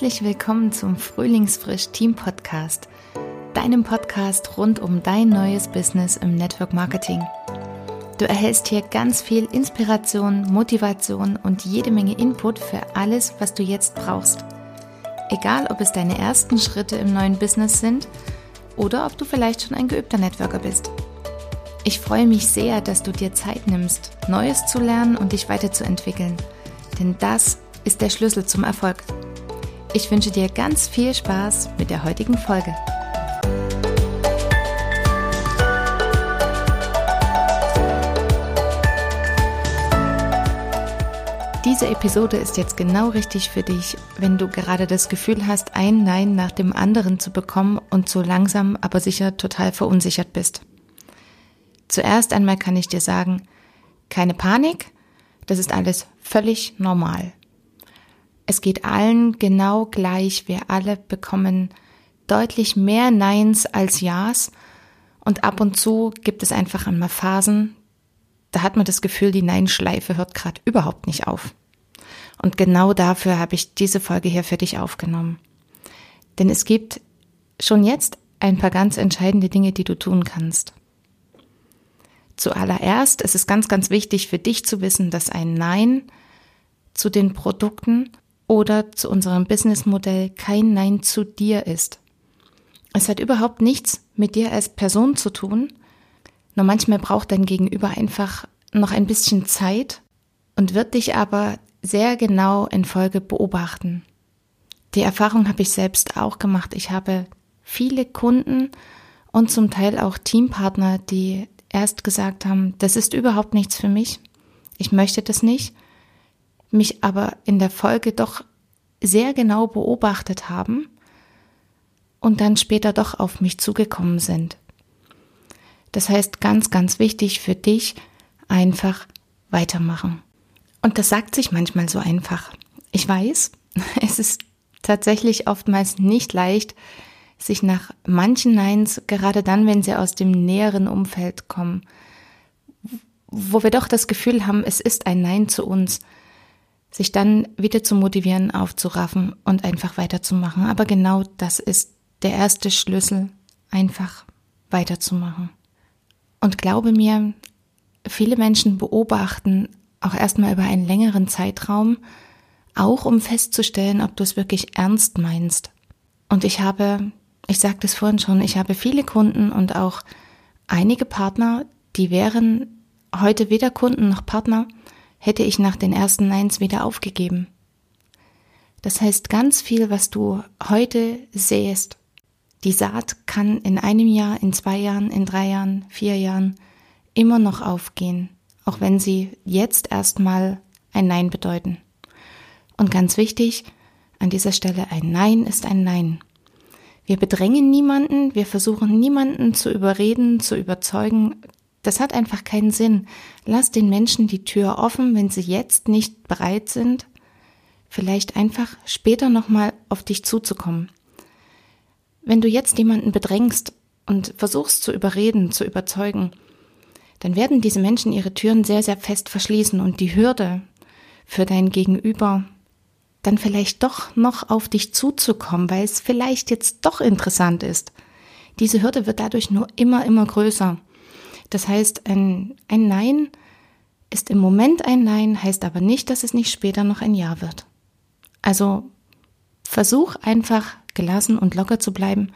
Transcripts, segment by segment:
Herzlich willkommen zum Frühlingsfrisch Team Podcast, deinem Podcast rund um dein neues Business im Network Marketing. Du erhältst hier ganz viel Inspiration, Motivation und jede Menge Input für alles, was du jetzt brauchst. Egal, ob es deine ersten Schritte im neuen Business sind oder ob du vielleicht schon ein geübter Networker bist. Ich freue mich sehr, dass du dir Zeit nimmst, Neues zu lernen und dich weiterzuentwickeln. Denn das ist der Schlüssel zum Erfolg. Ich wünsche dir ganz viel Spaß mit der heutigen Folge. Diese Episode ist jetzt genau richtig für dich, wenn du gerade das Gefühl hast, ein Nein nach dem anderen zu bekommen und so langsam, aber sicher total verunsichert bist. Zuerst einmal kann ich dir sagen, keine Panik, das ist alles völlig normal. Es geht allen genau gleich. Wir alle bekommen deutlich mehr Neins als Ja's. Und ab und zu gibt es einfach einmal Phasen, da hat man das Gefühl, die Nein-Schleife hört gerade überhaupt nicht auf. Und genau dafür habe ich diese Folge hier für dich aufgenommen. Denn es gibt schon jetzt ein paar ganz entscheidende Dinge, die du tun kannst. Zuallererst ist es ganz, ganz wichtig für dich zu wissen, dass ein Nein zu den Produkten oder zu unserem Businessmodell kein Nein zu dir ist. Es hat überhaupt nichts mit dir als Person zu tun, nur manchmal braucht dein Gegenüber einfach noch ein bisschen Zeit und wird dich aber sehr genau in Folge beobachten. Die Erfahrung habe ich selbst auch gemacht. Ich habe viele Kunden und zum Teil auch Teampartner, die erst gesagt haben, das ist überhaupt nichts für mich, ich möchte das nicht mich aber in der Folge doch sehr genau beobachtet haben und dann später doch auf mich zugekommen sind. Das heißt, ganz, ganz wichtig für dich, einfach weitermachen. Und das sagt sich manchmal so einfach. Ich weiß, es ist tatsächlich oftmals nicht leicht, sich nach manchen Neins, gerade dann, wenn sie aus dem näheren Umfeld kommen, wo wir doch das Gefühl haben, es ist ein Nein zu uns, sich dann wieder zu motivieren, aufzuraffen und einfach weiterzumachen. Aber genau das ist der erste Schlüssel, einfach weiterzumachen. Und glaube mir, viele Menschen beobachten auch erstmal über einen längeren Zeitraum, auch um festzustellen, ob du es wirklich ernst meinst. Und ich habe, ich sagte es vorhin schon, ich habe viele Kunden und auch einige Partner, die wären heute weder Kunden noch Partner, hätte ich nach den ersten Neins wieder aufgegeben. Das heißt, ganz viel, was du heute sähst, die Saat kann in einem Jahr, in zwei Jahren, in drei Jahren, vier Jahren immer noch aufgehen, auch wenn sie jetzt erstmal ein Nein bedeuten. Und ganz wichtig, an dieser Stelle ein Nein ist ein Nein. Wir bedrängen niemanden, wir versuchen niemanden zu überreden, zu überzeugen, das hat einfach keinen Sinn. Lass den Menschen die Tür offen, wenn sie jetzt nicht bereit sind, vielleicht einfach später nochmal auf dich zuzukommen. Wenn du jetzt jemanden bedrängst und versuchst zu überreden, zu überzeugen, dann werden diese Menschen ihre Türen sehr, sehr fest verschließen und die Hürde für dein Gegenüber dann vielleicht doch noch auf dich zuzukommen, weil es vielleicht jetzt doch interessant ist. Diese Hürde wird dadurch nur immer, immer größer. Das heißt, ein, ein Nein ist im Moment ein Nein, heißt aber nicht, dass es nicht später noch ein Ja wird. Also versuch einfach gelassen und locker zu bleiben.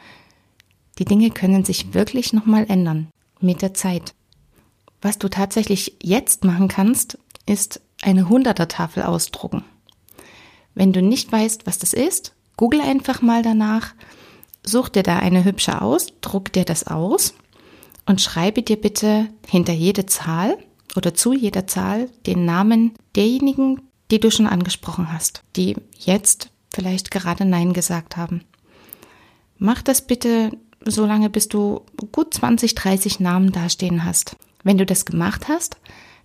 Die Dinge können sich wirklich nochmal ändern mit der Zeit. Was du tatsächlich jetzt machen kannst, ist eine Hunderter-Tafel ausdrucken. Wenn du nicht weißt, was das ist, google einfach mal danach, such dir da eine hübsche aus, druck dir das aus und schreibe dir bitte hinter jede Zahl oder zu jeder Zahl den Namen derjenigen, die du schon angesprochen hast, die jetzt vielleicht gerade Nein gesagt haben. Mach das bitte so lange, bis du gut 20, 30 Namen dastehen hast. Wenn du das gemacht hast,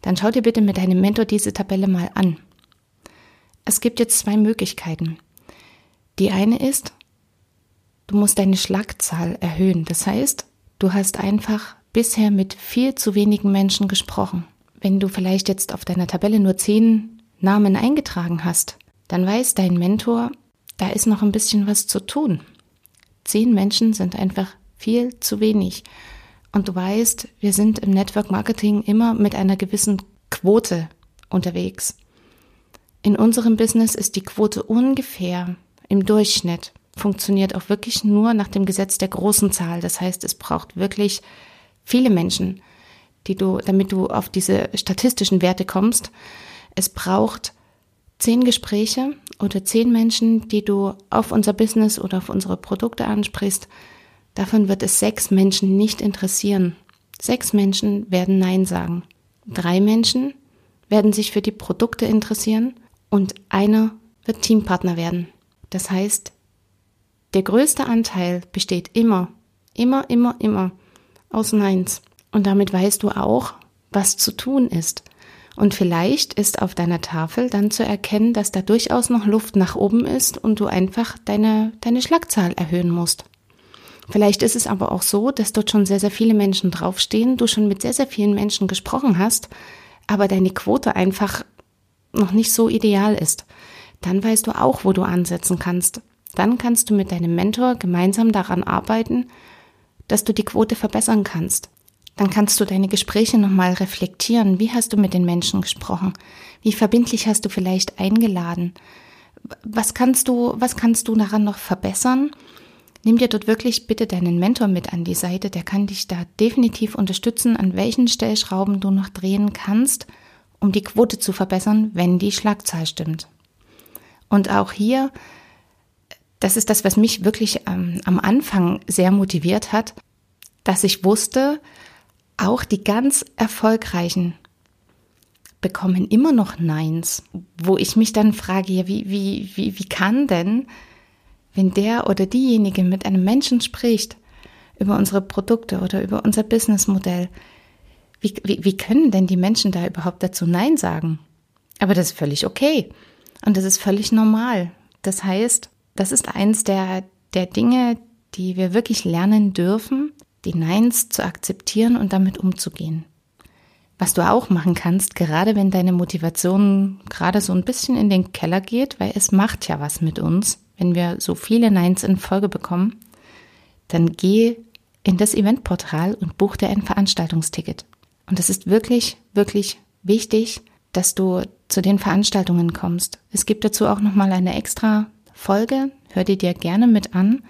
dann schau dir bitte mit deinem Mentor diese Tabelle mal an. Es gibt jetzt zwei Möglichkeiten. Die eine ist, du musst deine Schlagzahl erhöhen. Das heißt, Du hast einfach bisher mit viel zu wenigen Menschen gesprochen. Wenn du vielleicht jetzt auf deiner Tabelle nur zehn Namen eingetragen hast, dann weiß dein Mentor, da ist noch ein bisschen was zu tun. Zehn Menschen sind einfach viel zu wenig. Und du weißt, wir sind im Network Marketing immer mit einer gewissen Quote unterwegs. In unserem Business ist die Quote ungefähr im Durchschnitt, funktioniert auch wirklich nur nach dem Gesetz der großen Zahl. Das heißt, es braucht wirklich viele Menschen, die du, damit du auf diese statistischen Werte kommst. Es braucht zehn Gespräche oder zehn Menschen, die du auf unser Business oder auf unsere Produkte ansprichst. Davon wird es sechs Menschen nicht interessieren. Sechs Menschen werden Nein sagen. Drei Menschen werden sich für die Produkte interessieren und einer wird Teampartner werden. Das heißt, der größte Anteil besteht immer, immer, immer, immer aus Neins. Und damit weißt du auch, was zu tun ist. Und vielleicht ist auf deiner Tafel dann zu erkennen, dass da durchaus noch Luft nach oben ist und du einfach deine, deine Schlagzahl erhöhen musst. Vielleicht ist es aber auch so, dass dort schon sehr, sehr viele Menschen draufstehen, du schon mit sehr, sehr vielen Menschen gesprochen hast, aber deine Quote einfach noch nicht so ideal ist. Dann weißt du auch, wo du ansetzen kannst. Dann kannst du mit deinem Mentor gemeinsam daran arbeiten, dass du die Quote verbessern kannst. Dann kannst du deine Gespräche nochmal reflektieren. Wie hast du mit den Menschen gesprochen? Wie verbindlich hast du vielleicht eingeladen? Was kannst du, was kannst du daran noch verbessern? Nimm dir dort wirklich bitte deinen Mentor mit an die Seite. Der kann dich da definitiv unterstützen, an welchen Stellschrauben du noch drehen kannst, um die Quote zu verbessern, wenn die Schlagzahl stimmt. Und auch hier, das ist das, was mich wirklich ähm, am Anfang sehr motiviert hat, dass ich wusste, auch die ganz erfolgreichen bekommen immer noch Neins, wo ich mich dann frage, ja, wie, wie, wie, wie kann denn, wenn der oder diejenige mit einem Menschen spricht über unsere Produkte oder über unser Businessmodell, wie, wie, wie können denn die Menschen da überhaupt dazu Nein sagen? Aber das ist völlig okay. Und das ist völlig normal. Das heißt, das ist eins der, der Dinge, die wir wirklich lernen dürfen, die Neins zu akzeptieren und damit umzugehen. Was du auch machen kannst, gerade wenn deine Motivation gerade so ein bisschen in den Keller geht, weil es macht ja was mit uns, wenn wir so viele Neins in Folge bekommen, dann geh in das Eventportal und buch dir ein Veranstaltungsticket. Und es ist wirklich, wirklich wichtig, dass du zu den Veranstaltungen kommst. Es gibt dazu auch nochmal eine extra Folge, hör die dir gerne mit an.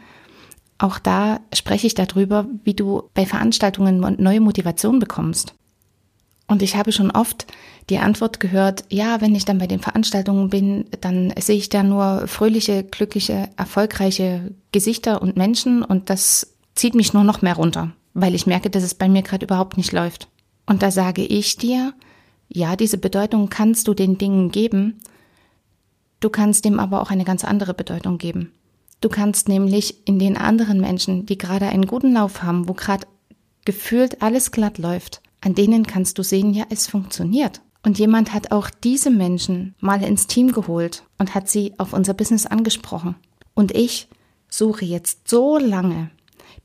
Auch da spreche ich darüber, wie du bei Veranstaltungen neue Motivation bekommst. Und ich habe schon oft die Antwort gehört, ja, wenn ich dann bei den Veranstaltungen bin, dann sehe ich da nur fröhliche, glückliche, erfolgreiche Gesichter und Menschen und das zieht mich nur noch mehr runter, weil ich merke, dass es bei mir gerade überhaupt nicht läuft. Und da sage ich dir, ja, diese Bedeutung kannst du den Dingen geben, du kannst dem aber auch eine ganz andere Bedeutung geben. Du kannst nämlich in den anderen Menschen, die gerade einen guten Lauf haben, wo gerade gefühlt alles glatt läuft, an denen kannst du sehen, ja, es funktioniert. Und jemand hat auch diese Menschen mal ins Team geholt und hat sie auf unser Business angesprochen. Und ich suche jetzt so lange,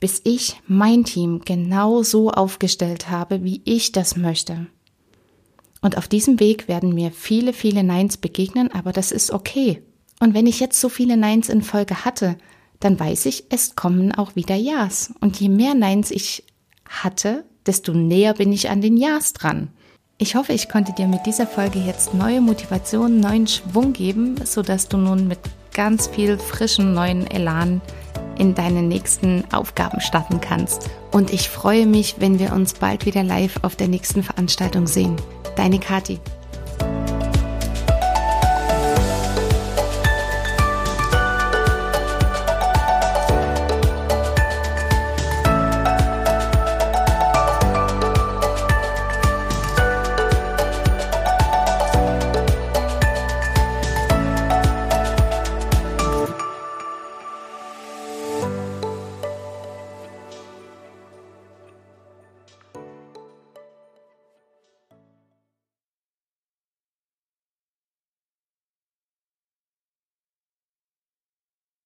bis ich mein Team genau so aufgestellt habe, wie ich das möchte. Und auf diesem Weg werden mir viele, viele Neins begegnen, aber das ist okay. Und wenn ich jetzt so viele Neins in Folge hatte, dann weiß ich, es kommen auch wieder Ja's. Und je mehr Neins ich hatte, desto näher bin ich an den Ja's dran. Ich hoffe, ich konnte dir mit dieser Folge jetzt neue Motivation, neuen Schwung geben, sodass du nun mit ganz viel frischem neuen Elan in deine nächsten Aufgaben starten kannst. Und ich freue mich, wenn wir uns bald wieder live auf der nächsten Veranstaltung sehen. Deine Kathi.